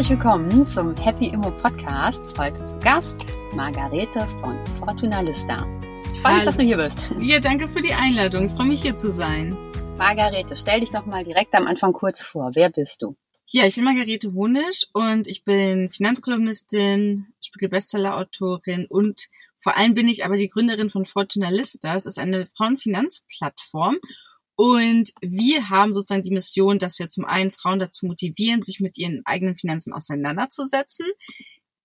Herzlich willkommen zum Happy Immo Podcast. Heute zu Gast Margarete von Fortuna Lista. Ich freue mich, dass du hier bist. Ja, danke für die Einladung. Ich freue mich hier zu sein. Margarete, stell dich doch mal direkt am Anfang kurz vor. Wer bist du? Ja, ich bin Margarete Honisch und ich bin Finanzkolumnistin, Spiegel-Bestseller-Autorin und vor allem bin ich aber die Gründerin von Fortuna Lista. Es ist eine Frauenfinanzplattform und wir haben sozusagen die Mission, dass wir zum einen Frauen dazu motivieren, sich mit ihren eigenen Finanzen auseinanderzusetzen,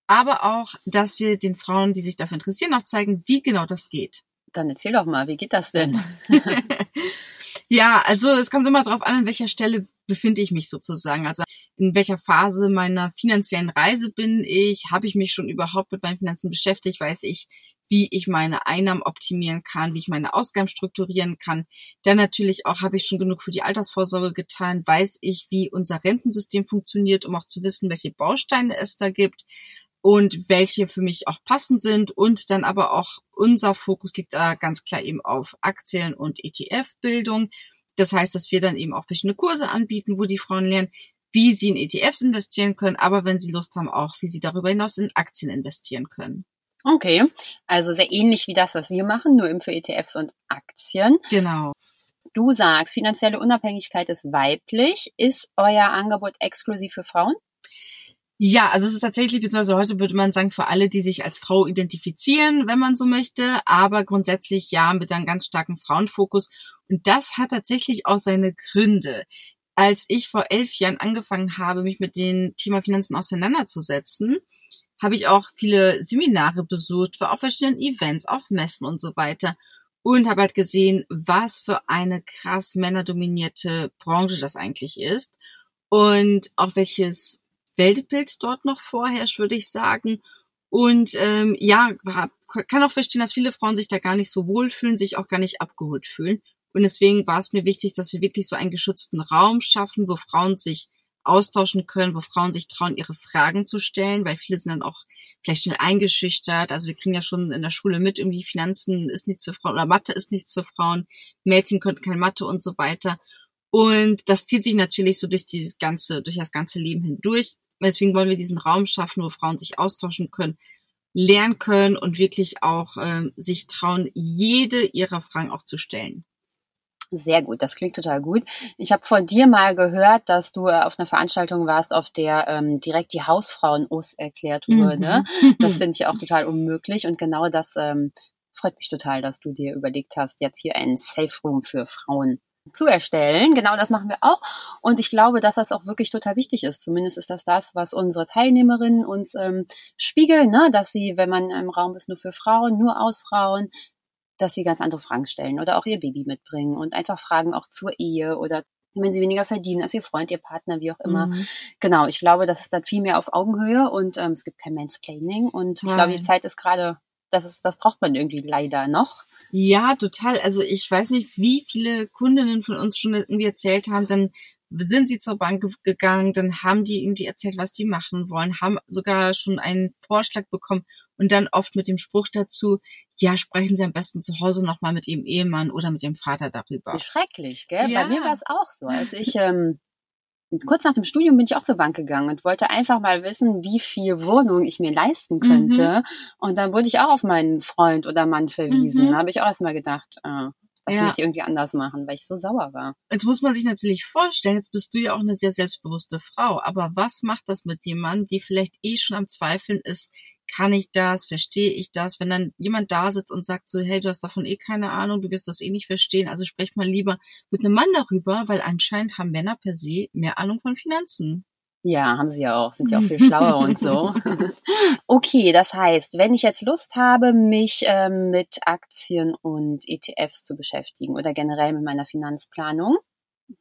aber auch, dass wir den Frauen, die sich dafür interessieren, auch zeigen, wie genau das geht. Dann erzähl doch mal, wie geht das denn? ja, also es kommt immer darauf an, an welcher Stelle befinde ich mich sozusagen. Also in welcher Phase meiner finanziellen Reise bin ich? Habe ich mich schon überhaupt mit meinen Finanzen beschäftigt? Weiß ich, wie ich meine Einnahmen optimieren kann, wie ich meine Ausgaben strukturieren kann. Dann natürlich auch, habe ich schon genug für die Altersvorsorge getan, weiß ich, wie unser Rentensystem funktioniert, um auch zu wissen, welche Bausteine es da gibt und welche für mich auch passend sind. Und dann aber auch unser Fokus liegt da ganz klar eben auf Aktien und ETF-Bildung. Das heißt, dass wir dann eben auch verschiedene Kurse anbieten, wo die Frauen lernen, wie sie in ETFs investieren können, aber wenn sie Lust haben, auch wie sie darüber hinaus in Aktien investieren können. Okay, also sehr ähnlich wie das, was wir machen, nur eben für ETFs und Aktien. Genau. Du sagst, finanzielle Unabhängigkeit ist weiblich. Ist euer Angebot exklusiv für Frauen? Ja, also es ist tatsächlich, beziehungsweise heute würde man sagen, für alle, die sich als Frau identifizieren, wenn man so möchte, aber grundsätzlich ja mit einem ganz starken Frauenfokus. Und das hat tatsächlich auch seine Gründe. Als ich vor elf Jahren angefangen habe, mich mit dem Thema Finanzen auseinanderzusetzen, habe ich auch viele Seminare besucht, war auf verschiedenen Events, auf Messen und so weiter und habe halt gesehen, was für eine krass männerdominierte Branche das eigentlich ist und auch welches Weltbild dort noch vorherrscht, würde ich sagen. Und ähm, ja, kann auch verstehen, dass viele Frauen sich da gar nicht so wohlfühlen, sich auch gar nicht abgeholt fühlen. Und deswegen war es mir wichtig, dass wir wirklich so einen geschützten Raum schaffen, wo Frauen sich austauschen können, wo Frauen sich trauen, ihre Fragen zu stellen, weil viele sind dann auch vielleicht schnell eingeschüchtert. Also wir kriegen ja schon in der Schule mit, irgendwie Finanzen ist nichts für Frauen oder Mathe ist nichts für Frauen, Mädchen können keine Mathe und so weiter. Und das zieht sich natürlich so durch dieses ganze, durch das ganze Leben hindurch. Deswegen wollen wir diesen Raum schaffen, wo Frauen sich austauschen können, lernen können und wirklich auch äh, sich trauen, jede ihrer Fragen auch zu stellen. Sehr gut, das klingt total gut. Ich habe von dir mal gehört, dass du äh, auf einer Veranstaltung warst, auf der ähm, direkt die Hausfrauen-Us erklärt wurde. Mhm. Das finde ich auch total unmöglich und genau das ähm, freut mich total, dass du dir überlegt hast, jetzt hier einen Safe Room für Frauen zu erstellen. Genau das machen wir auch. Und ich glaube, dass das auch wirklich total wichtig ist. Zumindest ist das das, was unsere Teilnehmerinnen uns ähm, spiegeln, ne? dass sie, wenn man im Raum ist, nur für Frauen, nur aus Frauen, dass sie ganz andere Fragen stellen oder auch ihr Baby mitbringen und einfach Fragen auch zur Ehe oder wenn sie weniger verdienen als ihr Freund, ihr Partner, wie auch immer. Mhm. Genau, ich glaube, das ist dann viel mehr auf Augenhöhe und ähm, es gibt kein Mansplaining und Nein. ich glaube, die Zeit ist gerade, das ist, das braucht man irgendwie leider noch. Ja, total. Also ich weiß nicht, wie viele Kundinnen von uns schon irgendwie erzählt haben, dann sind sie zur Bank gegangen, dann haben die irgendwie erzählt, was die machen wollen, haben sogar schon einen Vorschlag bekommen und dann oft mit dem Spruch dazu, ja, sprechen Sie am besten zu Hause nochmal mit Ihrem Ehemann oder mit Ihrem Vater darüber. Wie schrecklich, gell? Ja. Bei mir war es auch so. Also ich, ähm, kurz nach dem Studium bin ich auch zur Bank gegangen und wollte einfach mal wissen, wie viel Wohnung ich mir leisten könnte. Mhm. Und dann wurde ich auch auf meinen Freund oder Mann verwiesen. Mhm. Da habe ich auch erstmal gedacht, äh, das ja. muss ich irgendwie anders machen, weil ich so sauer war. Jetzt muss man sich natürlich vorstellen, jetzt bist du ja auch eine sehr selbstbewusste Frau, aber was macht das mit jemandem, die vielleicht eh schon am Zweifeln ist, kann ich das, verstehe ich das, wenn dann jemand da sitzt und sagt so, hey, du hast davon eh keine Ahnung, du wirst das eh nicht verstehen, also sprech mal lieber mit einem Mann darüber, weil anscheinend haben Männer per se mehr Ahnung von Finanzen. Ja, haben sie ja auch, sind ja auch viel schlauer und so. Okay, das heißt, wenn ich jetzt Lust habe, mich ähm, mit Aktien und ETFs zu beschäftigen oder generell mit meiner Finanzplanung,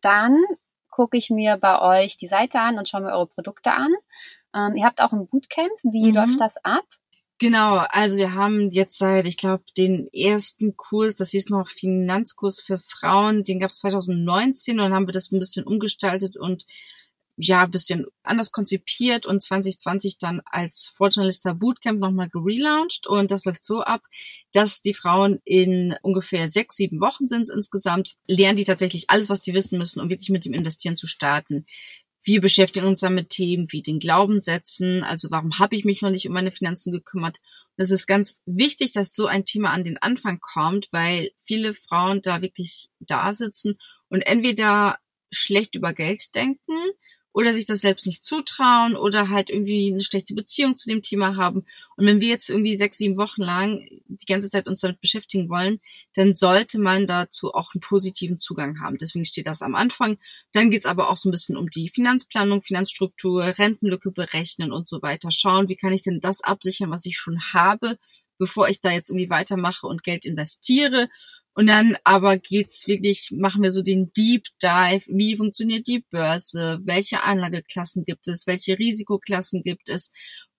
dann gucke ich mir bei euch die Seite an und schaue mir eure Produkte an. Ähm, ihr habt auch ein Bootcamp. Wie mhm. läuft das ab? Genau, also wir haben jetzt seit, ich glaube, den ersten Kurs, das hieß noch Finanzkurs für Frauen, den gab es 2019 und dann haben wir das ein bisschen umgestaltet und ja, ein bisschen anders konzipiert und 2020 dann als Fortunalista Bootcamp nochmal gelauncht und das läuft so ab, dass die Frauen in ungefähr sechs, sieben Wochen sind insgesamt, lernen die tatsächlich alles, was die wissen müssen, um wirklich mit dem Investieren zu starten. Wir beschäftigen uns dann mit Themen wie den Glaubenssätzen, also warum habe ich mich noch nicht um meine Finanzen gekümmert. Das ist ganz wichtig, dass so ein Thema an den Anfang kommt, weil viele Frauen da wirklich da sitzen und entweder schlecht über Geld denken oder sich das selbst nicht zutrauen oder halt irgendwie eine schlechte Beziehung zu dem Thema haben. Und wenn wir jetzt irgendwie sechs, sieben Wochen lang die ganze Zeit uns damit beschäftigen wollen, dann sollte man dazu auch einen positiven Zugang haben. Deswegen steht das am Anfang. Dann geht's aber auch so ein bisschen um die Finanzplanung, Finanzstruktur, Rentenlücke berechnen und so weiter. Schauen, wie kann ich denn das absichern, was ich schon habe, bevor ich da jetzt irgendwie weitermache und Geld investiere und dann aber geht's wirklich, machen wir so den Deep Dive. Wie funktioniert die Börse? Welche Anlageklassen gibt es? Welche Risikoklassen gibt es?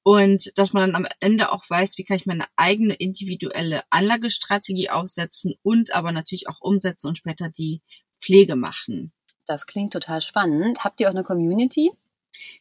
Und dass man dann am Ende auch weiß, wie kann ich meine eigene individuelle Anlagestrategie aufsetzen und aber natürlich auch umsetzen und später die Pflege machen. Das klingt total spannend. Habt ihr auch eine Community?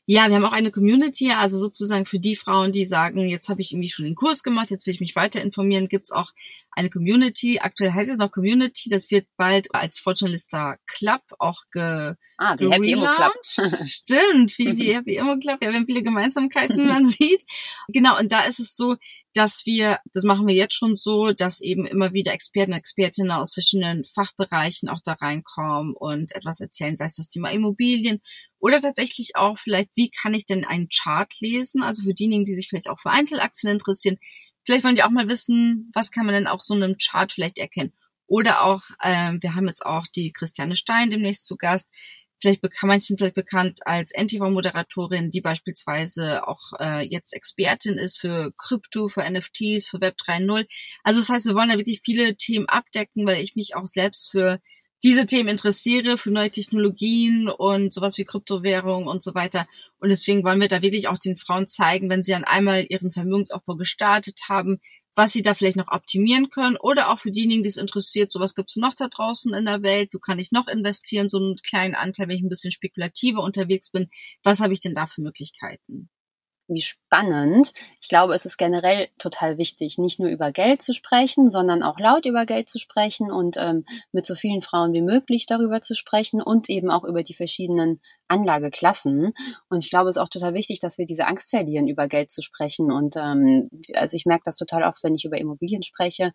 Ja, wir haben auch eine Community, also sozusagen für die Frauen, die sagen, jetzt habe ich irgendwie schon den Kurs gemacht, jetzt will ich mich weiter informieren, gibt's auch eine Community. Aktuell heißt es noch Community, das wird bald als Fortunelista Club auch ge Ah, wie Happy Immo Club. Stimmt, wie, wie Happy Immo Club. Ja, wir haben viele Gemeinsamkeiten, wie man sieht. Genau, und da ist es so, dass wir, das machen wir jetzt schon so, dass eben immer wieder Experten und Expertinnen aus verschiedenen Fachbereichen auch da reinkommen und etwas erzählen, sei es das Thema Immobilien oder tatsächlich auch vielleicht, wie kann ich denn einen Chart lesen? Also für diejenigen, die sich vielleicht auch für Einzelaktien interessieren, vielleicht wollen die auch mal wissen, was kann man denn auch so einem Chart vielleicht erkennen? Oder auch, äh, wir haben jetzt auch die Christiane Stein demnächst zu Gast, vielleicht kann manchen vielleicht bekannt als NTV-Moderatorin, die beispielsweise auch äh, jetzt Expertin ist für Krypto, für NFTs, für Web 3.0. Also das heißt, wir wollen da wirklich viele Themen abdecken, weil ich mich auch selbst für diese Themen interessiere, für neue Technologien und sowas wie Kryptowährung und so weiter. Und deswegen wollen wir da wirklich auch den Frauen zeigen, wenn sie dann einmal ihren Vermögensaufbau gestartet haben, was sie da vielleicht noch optimieren können oder auch für diejenigen, die es interessiert, sowas gibt es noch da draußen in der Welt, wo kann ich noch investieren, so einen kleinen Anteil, wenn ich ein bisschen spekulativer unterwegs bin, was habe ich denn da für Möglichkeiten? Wie spannend. Ich glaube, es ist generell total wichtig, nicht nur über Geld zu sprechen, sondern auch laut über Geld zu sprechen und ähm, mit so vielen Frauen wie möglich darüber zu sprechen und eben auch über die verschiedenen Anlageklassen. Und ich glaube, es ist auch total wichtig, dass wir diese Angst verlieren, über Geld zu sprechen. Und ähm, also ich merke das total oft, wenn ich über Immobilien spreche,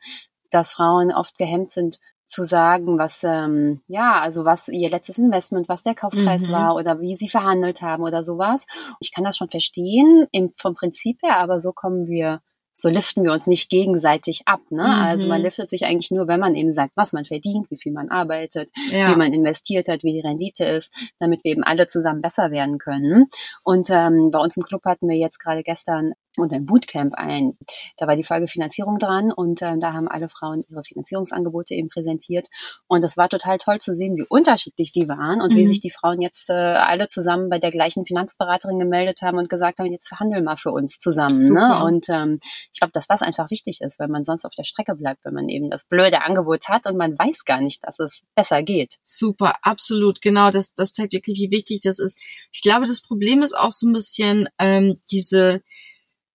dass Frauen oft gehemmt sind, zu sagen, was ähm, ja, also was ihr letztes Investment, was der Kaufpreis mhm. war oder wie sie verhandelt haben oder sowas. Ich kann das schon verstehen im, vom Prinzip her, aber so kommen wir so liften wir uns nicht gegenseitig ab. Ne? Mhm. Also man liftet sich eigentlich nur, wenn man eben sagt, was man verdient, wie viel man arbeitet, ja. wie man investiert hat, wie die Rendite ist, damit wir eben alle zusammen besser werden können. Und ähm, bei uns im Club hatten wir jetzt gerade gestern und ein Bootcamp ein. Da war die Folge Finanzierung dran und äh, da haben alle Frauen ihre Finanzierungsangebote eben präsentiert. Und das war total toll zu sehen, wie unterschiedlich die waren und mhm. wie sich die Frauen jetzt äh, alle zusammen bei der gleichen Finanzberaterin gemeldet haben und gesagt haben, jetzt verhandeln mal für uns zusammen. Ne? Und ähm, ich glaube, dass das einfach wichtig ist, weil man sonst auf der Strecke bleibt, wenn man eben das blöde Angebot hat und man weiß gar nicht, dass es besser geht. Super, absolut, genau. Das, das zeigt wirklich, wie wichtig das ist. Ich glaube, das Problem ist auch so ein bisschen ähm, diese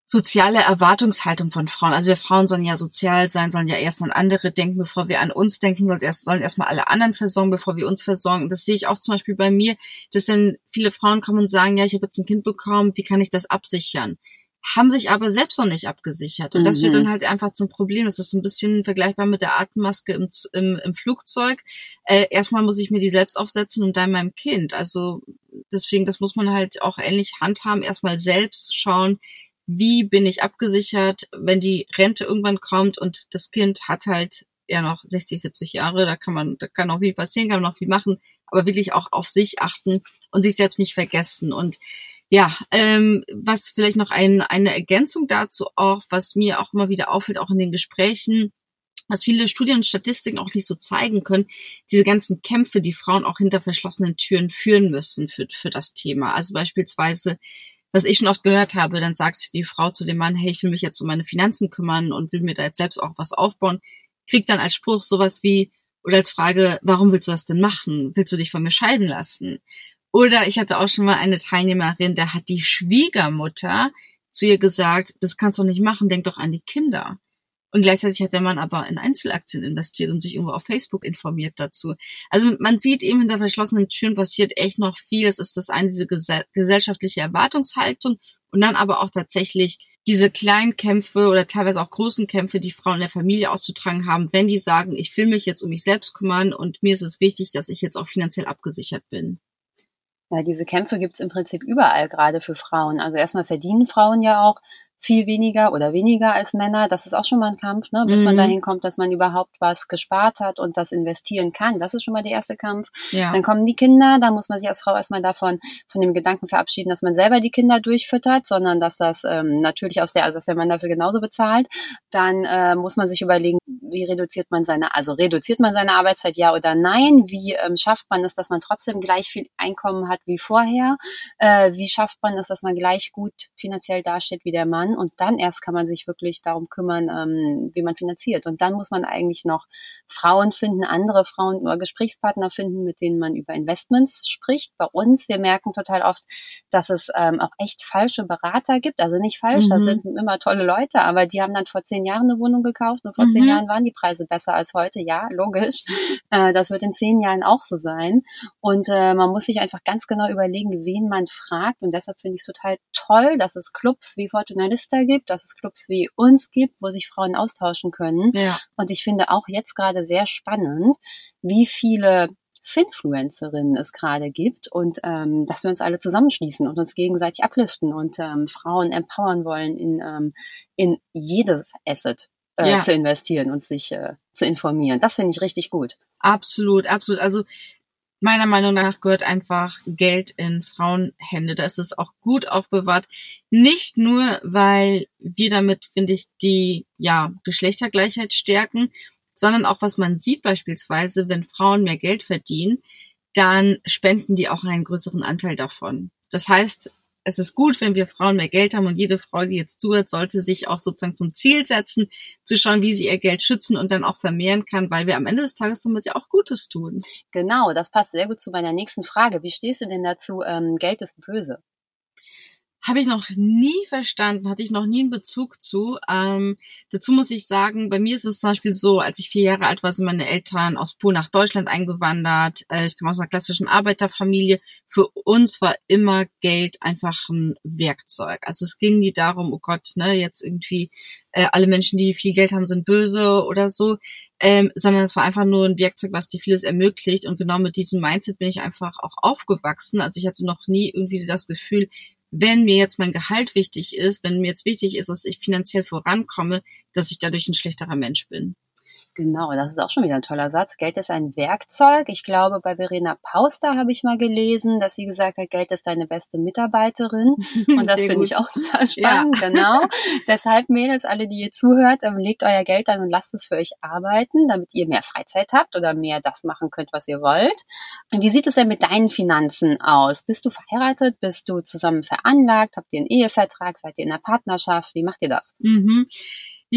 soziale Erwartungshaltung von Frauen. Also wir Frauen sollen ja sozial sein, sollen ja erst an andere denken, bevor wir an uns denken, sollen erst, sollen erstmal alle anderen versorgen, bevor wir uns versorgen. Das sehe ich auch zum Beispiel bei mir, dass dann viele Frauen kommen und sagen, ja, ich habe jetzt ein Kind bekommen, wie kann ich das absichern? haben sich aber selbst noch nicht abgesichert. Und mhm. das wird dann halt einfach zum Problem. Das ist ein bisschen vergleichbar mit der Atemmaske im, im, im Flugzeug. Äh, erstmal muss ich mir die selbst aufsetzen und dann meinem Kind. Also deswegen, das muss man halt auch ähnlich handhaben. Erstmal selbst schauen, wie bin ich abgesichert, wenn die Rente irgendwann kommt und das Kind hat halt ja noch 60, 70 Jahre, da kann man, da kann auch viel passieren, kann man noch viel machen, aber wirklich auch auf sich achten und sich selbst nicht vergessen. Und ja, ähm, was vielleicht noch ein, eine Ergänzung dazu auch, was mir auch immer wieder auffällt, auch in den Gesprächen, was viele Studien und Statistiken auch nicht so zeigen können, diese ganzen Kämpfe, die Frauen auch hinter verschlossenen Türen führen müssen für, für das Thema. Also beispielsweise was ich schon oft gehört habe, dann sagt die Frau zu dem Mann, hey, ich will mich jetzt um meine Finanzen kümmern und will mir da jetzt selbst auch was aufbauen, kriegt dann als Spruch sowas wie, oder als Frage, warum willst du das denn machen? Willst du dich von mir scheiden lassen? Oder ich hatte auch schon mal eine Teilnehmerin, da hat die Schwiegermutter zu ihr gesagt, das kannst du nicht machen, denk doch an die Kinder. Und gleichzeitig hat der Mann aber in Einzelaktien investiert und sich irgendwo auf Facebook informiert dazu. Also man sieht eben hinter verschlossenen Türen passiert echt noch viel. Es ist das eine, diese gesellschaftliche Erwartungshaltung und dann aber auch tatsächlich diese kleinen Kämpfe oder teilweise auch großen Kämpfe, die Frauen in der Familie auszutragen haben, wenn die sagen, ich will mich jetzt um mich selbst kümmern und mir ist es wichtig, dass ich jetzt auch finanziell abgesichert bin. Ja, diese Kämpfe gibt's im Prinzip überall, gerade für Frauen. Also erstmal verdienen Frauen ja auch viel weniger oder weniger als Männer. Das ist auch schon mal ein Kampf, ne? bis mhm. man dahin kommt, dass man überhaupt was gespart hat und das investieren kann. Das ist schon mal der erste Kampf. Ja. Dann kommen die Kinder, da muss man sich als Frau erstmal davon, von dem Gedanken verabschieden, dass man selber die Kinder durchfüttert, sondern dass das ähm, natürlich aus der, also dass der Mann dafür genauso bezahlt. Dann äh, muss man sich überlegen, wie reduziert man seine, also reduziert man seine Arbeitszeit, ja oder nein? Wie ähm, schafft man es, dass man trotzdem gleich viel Einkommen hat wie vorher? Äh, wie schafft man es, dass man gleich gut finanziell dasteht wie der Mann? Und dann erst kann man sich wirklich darum kümmern, ähm, wie man finanziert. Und dann muss man eigentlich noch Frauen finden, andere Frauen oder Gesprächspartner finden, mit denen man über Investments spricht. Bei uns, wir merken total oft, dass es ähm, auch echt falsche Berater gibt. Also nicht falsch, mhm. das sind immer tolle Leute, aber die haben dann vor zehn Jahren eine Wohnung gekauft und vor mhm. zehn Jahren waren die Preise besser als heute. Ja, logisch. Äh, das wird in zehn Jahren auch so sein. Und äh, man muss sich einfach ganz genau überlegen, wen man fragt. Und deshalb finde ich es total toll, dass es Clubs wie Fortunalist Vista gibt, dass es Clubs wie uns gibt, wo sich Frauen austauschen können. Ja. Und ich finde auch jetzt gerade sehr spannend, wie viele Finfluencerinnen es gerade gibt und ähm, dass wir uns alle zusammenschließen und uns gegenseitig upliften und ähm, Frauen empowern wollen, in, ähm, in jedes Asset äh, ja. zu investieren und sich äh, zu informieren. Das finde ich richtig gut. Absolut, absolut. Also meiner Meinung nach gehört einfach Geld in Frauenhände. Da ist es auch gut aufbewahrt. Nicht nur, weil wir damit, finde ich, die ja, Geschlechtergleichheit stärken, sondern auch, was man sieht beispielsweise, wenn Frauen mehr Geld verdienen, dann spenden die auch einen größeren Anteil davon. Das heißt, es ist gut, wenn wir Frauen mehr Geld haben und jede Frau, die jetzt zuhört, sollte sich auch sozusagen zum Ziel setzen, zu schauen, wie sie ihr Geld schützen und dann auch vermehren kann, weil wir am Ende des Tages damit ja auch Gutes tun. Genau, das passt sehr gut zu meiner nächsten Frage. Wie stehst du denn dazu, ähm, Geld ist böse? Habe ich noch nie verstanden, hatte ich noch nie einen Bezug zu. Ähm, dazu muss ich sagen, bei mir ist es zum Beispiel so, als ich vier Jahre alt war, sind meine Eltern aus Polen nach Deutschland eingewandert. Äh, ich komme aus einer klassischen Arbeiterfamilie. Für uns war immer Geld einfach ein Werkzeug. Also es ging nie darum, oh Gott, ne, jetzt irgendwie äh, alle Menschen, die viel Geld haben, sind böse oder so, ähm, sondern es war einfach nur ein Werkzeug, was dir vieles ermöglicht. Und genau mit diesem Mindset bin ich einfach auch aufgewachsen. Also ich hatte noch nie irgendwie das Gefühl, wenn mir jetzt mein Gehalt wichtig ist, wenn mir jetzt wichtig ist, dass ich finanziell vorankomme, dass ich dadurch ein schlechterer Mensch bin. Genau, das ist auch schon wieder ein toller Satz. Geld ist ein Werkzeug. Ich glaube, bei Verena Pauster habe ich mal gelesen, dass sie gesagt hat, Geld ist deine beste Mitarbeiterin. Und das finde ich auch total spannend. Ja. Genau. Deshalb, Mädels, alle, die ihr zuhört, ähm, legt euer Geld an und lasst es für euch arbeiten, damit ihr mehr Freizeit habt oder mehr das machen könnt, was ihr wollt. Und wie sieht es denn mit deinen Finanzen aus? Bist du verheiratet? Bist du zusammen veranlagt? Habt ihr einen Ehevertrag? Seid ihr in einer Partnerschaft? Wie macht ihr das? Mhm.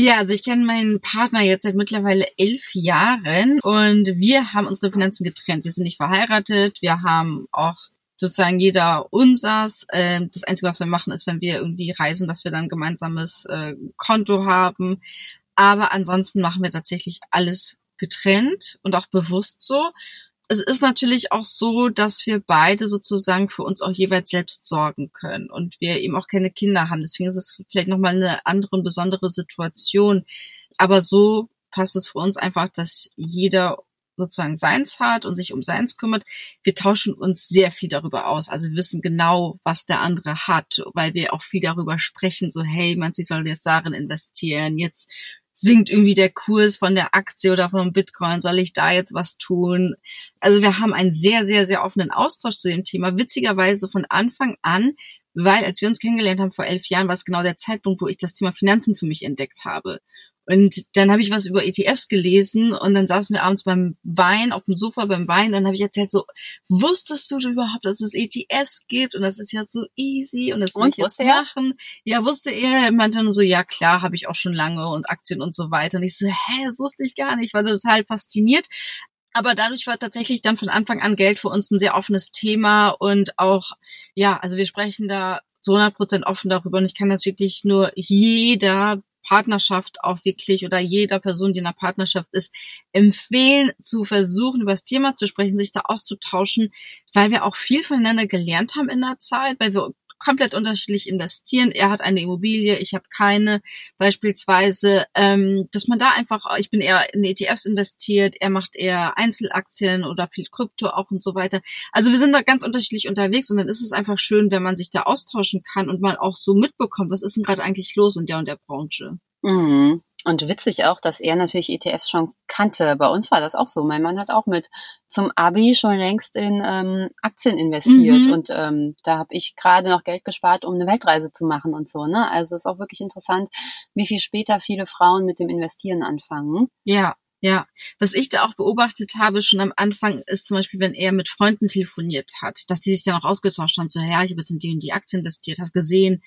Ja, also ich kenne meinen Partner jetzt seit mittlerweile elf Jahren und wir haben unsere Finanzen getrennt. Wir sind nicht verheiratet, wir haben auch sozusagen jeder unsers. Ähm, das Einzige, was wir machen, ist, wenn wir irgendwie reisen, dass wir dann gemeinsames äh, Konto haben. Aber ansonsten machen wir tatsächlich alles getrennt und auch bewusst so es ist natürlich auch so, dass wir beide sozusagen für uns auch jeweils selbst sorgen können und wir eben auch keine Kinder haben. Deswegen ist es vielleicht nochmal eine andere und besondere Situation. Aber so passt es für uns einfach, dass jeder sozusagen seins hat und sich um seins kümmert. Wir tauschen uns sehr viel darüber aus. Also wir wissen genau, was der andere hat, weil wir auch viel darüber sprechen. So, hey, du, ich soll jetzt darin investieren? Jetzt sinkt irgendwie der Kurs von der Aktie oder vom Bitcoin, soll ich da jetzt was tun? Also wir haben einen sehr, sehr, sehr offenen Austausch zu dem Thema. Witzigerweise von Anfang an, weil als wir uns kennengelernt haben vor elf Jahren, war es genau der Zeitpunkt, wo ich das Thema Finanzen für mich entdeckt habe. Und dann habe ich was über ETFs gelesen und dann saßen wir abends beim Wein auf dem Sofa beim Wein und dann habe ich erzählt so, wusstest du überhaupt, dass es ETFs gibt und das ist ja so easy und das will und, ich jetzt machen. Ja, wusste er, er meinte dann so, ja klar, habe ich auch schon lange und Aktien und so weiter. Und ich so, hä, das wusste ich gar nicht, war total fasziniert. Aber dadurch war tatsächlich dann von Anfang an Geld für uns ein sehr offenes Thema und auch, ja, also wir sprechen da zu 100 Prozent offen darüber und ich kann das wirklich nur jeder Partnerschaft auch wirklich oder jeder Person, die in einer Partnerschaft ist, empfehlen, zu versuchen, über das Thema zu sprechen, sich da auszutauschen, weil wir auch viel voneinander gelernt haben in der Zeit, weil wir komplett unterschiedlich investieren. Er hat eine Immobilie, ich habe keine. Beispielsweise, ähm, dass man da einfach, ich bin eher in ETFs investiert, er macht eher Einzelaktien oder viel Krypto auch und so weiter. Also wir sind da ganz unterschiedlich unterwegs und dann ist es einfach schön, wenn man sich da austauschen kann und man auch so mitbekommt, was ist denn gerade eigentlich los in der und der Branche. Mhm. Und witzig auch, dass er natürlich ETFs schon kannte. Bei uns war das auch so. Mein Mann hat auch mit zum Abi schon längst in ähm, Aktien investiert. Mhm. Und ähm, da habe ich gerade noch Geld gespart, um eine Weltreise zu machen und so. Ne? Also ist auch wirklich interessant, wie viel später viele Frauen mit dem Investieren anfangen. Ja. Ja, was ich da auch beobachtet habe schon am Anfang ist zum Beispiel, wenn er mit Freunden telefoniert hat, dass die sich dann auch ausgetauscht haben, so, ja, ich habe jetzt in die und die Aktien investiert, hast gesehen,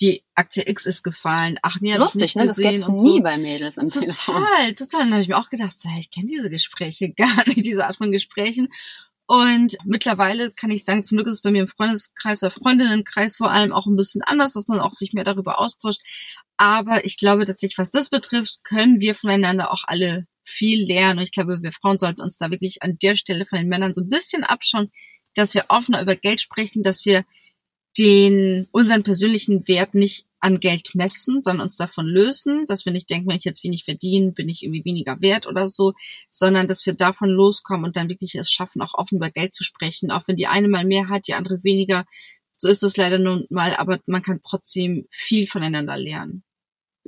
die Aktie X ist gefallen. Ach nee, Lustig, ich nicht ne? Das gäb's nie so. bei Mädels im Total, Telefon. total. Dann habe ich mir auch gedacht, so, ich kenne diese Gespräche gar nicht, diese Art von Gesprächen. Und mittlerweile kann ich sagen, zum Glück ist es bei mir im Freundeskreis oder Freundinnenkreis vor allem auch ein bisschen anders, dass man auch sich mehr darüber austauscht. Aber ich glaube tatsächlich, was das betrifft, können wir voneinander auch alle viel lernen. Und ich glaube, wir Frauen sollten uns da wirklich an der Stelle von den Männern so ein bisschen abschauen, dass wir offener über Geld sprechen, dass wir den, unseren persönlichen Wert nicht an Geld messen, sondern uns davon lösen, dass wir nicht denken, wenn ich jetzt wenig verdiene, bin ich irgendwie weniger wert oder so, sondern dass wir davon loskommen und dann wirklich es schaffen, auch offen über Geld zu sprechen, auch wenn die eine mal mehr hat, die andere weniger. So ist es leider nun mal, aber man kann trotzdem viel voneinander lernen.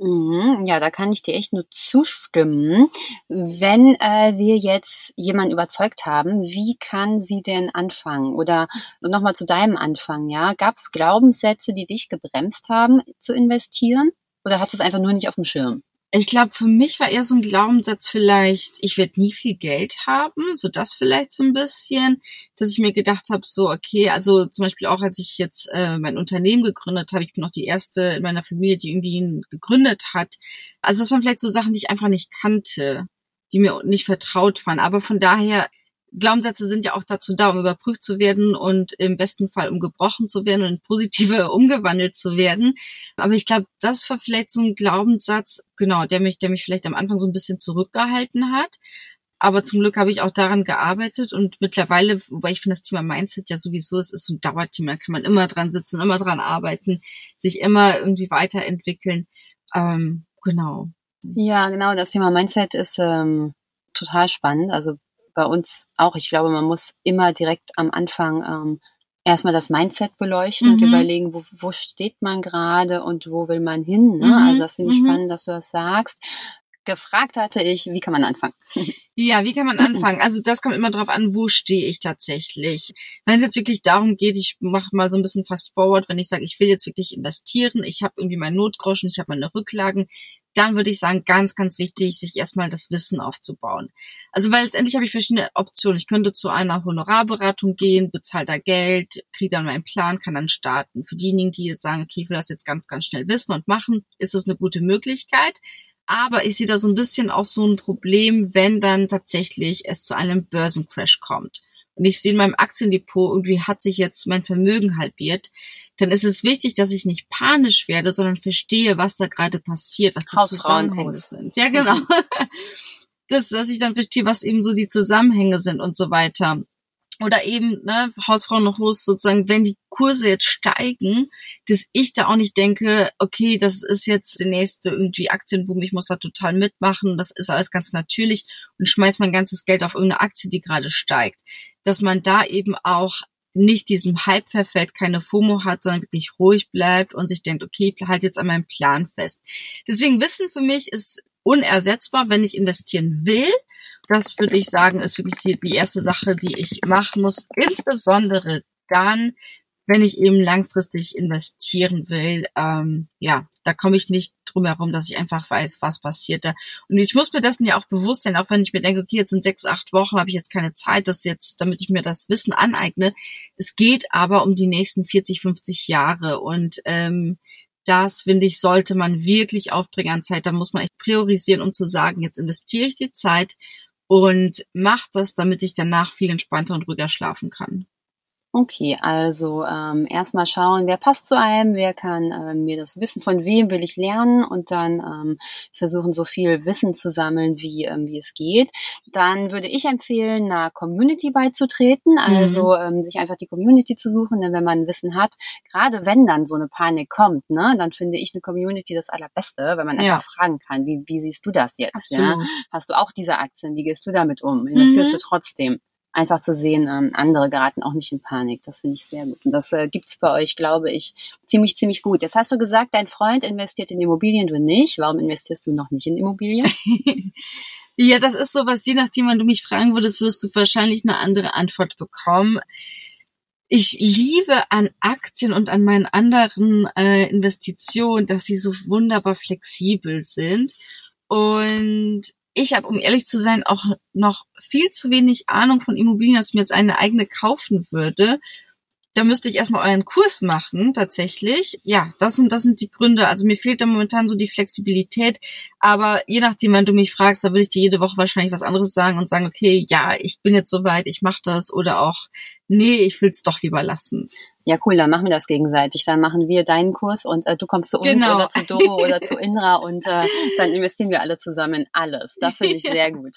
Mhm, ja, da kann ich dir echt nur zustimmen. Wenn äh, wir jetzt jemanden überzeugt haben, wie kann sie denn anfangen? Oder nochmal zu deinem Anfang, ja? Gab es Glaubenssätze, die dich gebremst haben zu investieren? Oder hat es einfach nur nicht auf dem Schirm? Ich glaube, für mich war eher so ein Glaubenssatz vielleicht, ich werde nie viel Geld haben, so das vielleicht so ein bisschen, dass ich mir gedacht habe, so okay, also zum Beispiel auch als ich jetzt äh, mein Unternehmen gegründet habe, ich bin auch die erste in meiner Familie, die irgendwie ihn gegründet hat. Also das waren vielleicht so Sachen, die ich einfach nicht kannte, die mir nicht vertraut waren. Aber von daher Glaubenssätze sind ja auch dazu da, um überprüft zu werden und im besten Fall um gebrochen zu werden und in positive umgewandelt zu werden. Aber ich glaube, das war vielleicht so ein Glaubenssatz, genau, der mich, der mich vielleicht am Anfang so ein bisschen zurückgehalten hat. Aber zum Glück habe ich auch daran gearbeitet und mittlerweile, wobei ich finde das Thema Mindset ja sowieso, es ist so ein Dauerthema, kann man immer dran sitzen, immer dran arbeiten, sich immer irgendwie weiterentwickeln. Ähm, genau. Ja, genau, das Thema Mindset ist ähm, total spannend. Also bei uns auch. Ich glaube, man muss immer direkt am Anfang ähm, erstmal das Mindset beleuchten mhm. und überlegen, wo, wo steht man gerade und wo will man hin. Ne? Mhm. Also das finde ich mhm. spannend, dass du das sagst. Gefragt hatte ich, wie kann man anfangen? Ja, wie kann man anfangen? Also das kommt immer drauf an, wo stehe ich tatsächlich. Wenn es jetzt wirklich darum geht, ich mache mal so ein bisschen fast forward, wenn ich sage, ich will jetzt wirklich investieren, ich habe irgendwie meinen Notgroschen, ich habe meine Rücklagen, dann würde ich sagen, ganz, ganz wichtig, sich erstmal das Wissen aufzubauen. Also weil letztendlich habe ich verschiedene Optionen. Ich könnte zu einer Honorarberatung gehen, bezahle da Geld, kriege dann meinen Plan, kann dann starten. Für diejenigen, die jetzt sagen, okay, ich will das jetzt ganz, ganz schnell wissen und machen, ist das eine gute Möglichkeit. Aber ich sehe da so ein bisschen auch so ein Problem, wenn dann tatsächlich es zu einem Börsencrash kommt und ich sehe in meinem Aktiendepot, irgendwie hat sich jetzt mein Vermögen halbiert, dann ist es wichtig, dass ich nicht panisch werde, sondern verstehe, was da gerade passiert, was die Zusammenhänge sind. Ja, genau. das, dass ich dann verstehe, was eben so die Zusammenhänge sind und so weiter oder eben ne, Hausfrauen noch los sozusagen, wenn die Kurse jetzt steigen, dass ich da auch nicht denke, okay, das ist jetzt der nächste irgendwie Aktienboom, ich muss da total mitmachen, das ist alles ganz natürlich und schmeiß mein ganzes Geld auf irgendeine Aktie, die gerade steigt. Dass man da eben auch nicht diesem Hype verfällt, keine FOMO hat, sondern wirklich ruhig bleibt und sich denkt, okay, ich halte jetzt an meinem Plan fest. Deswegen Wissen für mich ist unersetzbar, wenn ich investieren will. Das würde ich sagen, ist wirklich die, die erste Sache, die ich machen muss. Insbesondere dann, wenn ich eben langfristig investieren will, ähm, ja, da komme ich nicht drum herum, dass ich einfach weiß, was passiert da. Und ich muss mir dessen ja auch bewusst sein, auch wenn ich mir denke, okay, jetzt sind sechs, acht Wochen, habe ich jetzt keine Zeit, das jetzt, damit ich mir das Wissen aneigne. Es geht aber um die nächsten 40, 50 Jahre und ähm, das, finde ich, sollte man wirklich aufbringen an Zeit. Da muss man echt priorisieren, um zu sagen, jetzt investiere ich die Zeit und mache das, damit ich danach viel entspannter und ruhiger schlafen kann. Okay, also ähm, erstmal schauen, wer passt zu einem, wer kann ähm, mir das Wissen, von wem will ich lernen und dann ähm, versuchen, so viel Wissen zu sammeln, wie, ähm, wie es geht. Dann würde ich empfehlen, einer Community beizutreten, also mhm. ähm, sich einfach die Community zu suchen, denn wenn man Wissen hat, gerade wenn dann so eine Panik kommt, ne, dann finde ich eine Community das Allerbeste, weil man einfach ja. fragen kann, wie, wie siehst du das jetzt? Ja? Hast du auch diese Aktien? Wie gehst du damit um? Investierst mhm. du trotzdem? Einfach zu sehen, ähm, andere geraten auch nicht in Panik. Das finde ich sehr gut. Und das äh, gibt's bei euch, glaube ich, ziemlich, ziemlich gut. Jetzt hast du gesagt, dein Freund investiert in Immobilien, du nicht. Warum investierst du noch nicht in Immobilien? ja, das ist so was, je nachdem, wann du mich fragen würdest, wirst du wahrscheinlich eine andere Antwort bekommen. Ich liebe an Aktien und an meinen anderen äh, Investitionen, dass sie so wunderbar flexibel sind. Und ich habe, um ehrlich zu sein, auch noch viel zu wenig Ahnung von Immobilien, dass ich mir jetzt eine eigene kaufen würde. Da müsste ich erstmal euren Kurs machen, tatsächlich. Ja, das sind, das sind die Gründe. Also mir fehlt da momentan so die Flexibilität. Aber je nachdem, wenn du mich fragst, da würde ich dir jede Woche wahrscheinlich was anderes sagen und sagen, okay, ja, ich bin jetzt soweit, ich mache das. Oder auch, nee, ich will es doch lieber lassen. Ja, cool, dann machen wir das gegenseitig. Dann machen wir deinen Kurs und äh, du kommst zu uns genau. oder zu Doro oder zu Indra und äh, dann investieren wir alle zusammen in alles. Das finde ich sehr gut.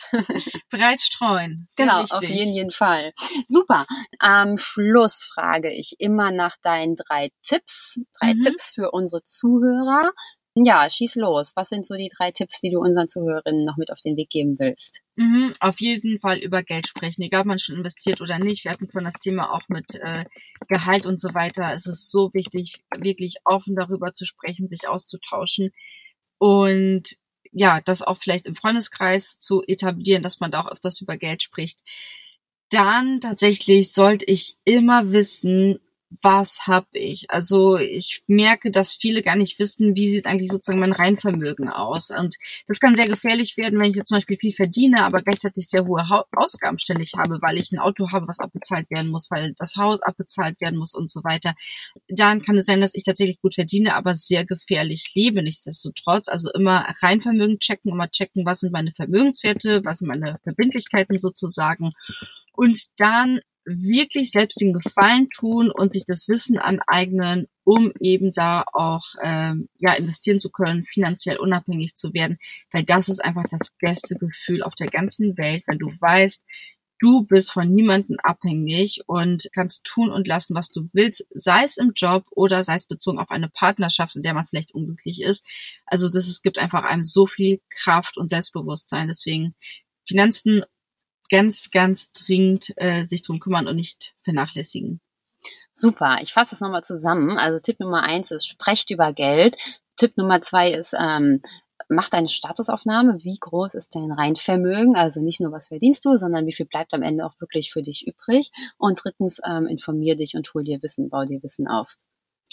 Breit streuen. Sehr genau, wichtig. auf jeden, jeden Fall. Super. Am Schluss frage ich immer nach deinen drei Tipps. Drei mhm. Tipps für unsere Zuhörer. Ja, schieß los. Was sind so die drei Tipps, die du unseren Zuhörerinnen noch mit auf den Weg geben willst? Mhm, auf jeden Fall über Geld sprechen, egal ob man schon investiert oder nicht. Wir hatten von das Thema auch mit äh, Gehalt und so weiter. Es ist so wichtig, wirklich offen darüber zu sprechen, sich auszutauschen und ja, das auch vielleicht im Freundeskreis zu etablieren, dass man da auch öfters über Geld spricht. Dann tatsächlich sollte ich immer wissen, was habe ich? Also ich merke, dass viele gar nicht wissen, wie sieht eigentlich sozusagen mein Reinvermögen aus. Und das kann sehr gefährlich werden, wenn ich jetzt zum Beispiel viel verdiene, aber gleichzeitig sehr hohe Ausgaben ständig habe, weil ich ein Auto habe, was abbezahlt werden muss, weil das Haus abbezahlt werden muss und so weiter. Dann kann es sein, dass ich tatsächlich gut verdiene, aber sehr gefährlich lebe, nichtsdestotrotz. Also immer Reinvermögen checken, immer checken, was sind meine Vermögenswerte, was sind meine Verbindlichkeiten sozusagen. Und dann wirklich selbst den Gefallen tun und sich das Wissen aneignen, um eben da auch ähm, ja investieren zu können, finanziell unabhängig zu werden, weil das ist einfach das beste Gefühl auf der ganzen Welt, wenn du weißt, du bist von niemanden abhängig und kannst tun und lassen, was du willst, sei es im Job oder sei es bezogen auf eine Partnerschaft, in der man vielleicht unglücklich ist. Also das es gibt einfach einem so viel Kraft und Selbstbewusstsein. Deswegen Finanzen ganz, ganz dringend äh, sich drum kümmern und nicht vernachlässigen. Super, ich fasse das nochmal zusammen. Also Tipp Nummer eins ist, sprecht über Geld. Tipp Nummer zwei ist, ähm, mach deine Statusaufnahme. Wie groß ist dein Reinvermögen? Also nicht nur, was verdienst du, sondern wie viel bleibt am Ende auch wirklich für dich übrig? Und drittens, ähm, informier dich und hol dir Wissen, bau dir Wissen auf.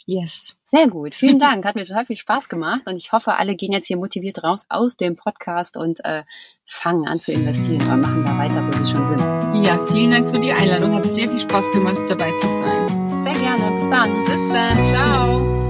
Yes. Sehr gut. Vielen Dank. Hat mir total viel Spaß gemacht und ich hoffe, alle gehen jetzt hier motiviert raus aus dem Podcast und äh, fangen an zu investieren oder machen da weiter, wo sie schon sind. Ja, vielen Dank für die Einladung. Hat sehr viel Spaß gemacht, dabei zu sein. Sehr gerne. Bis dann. Bis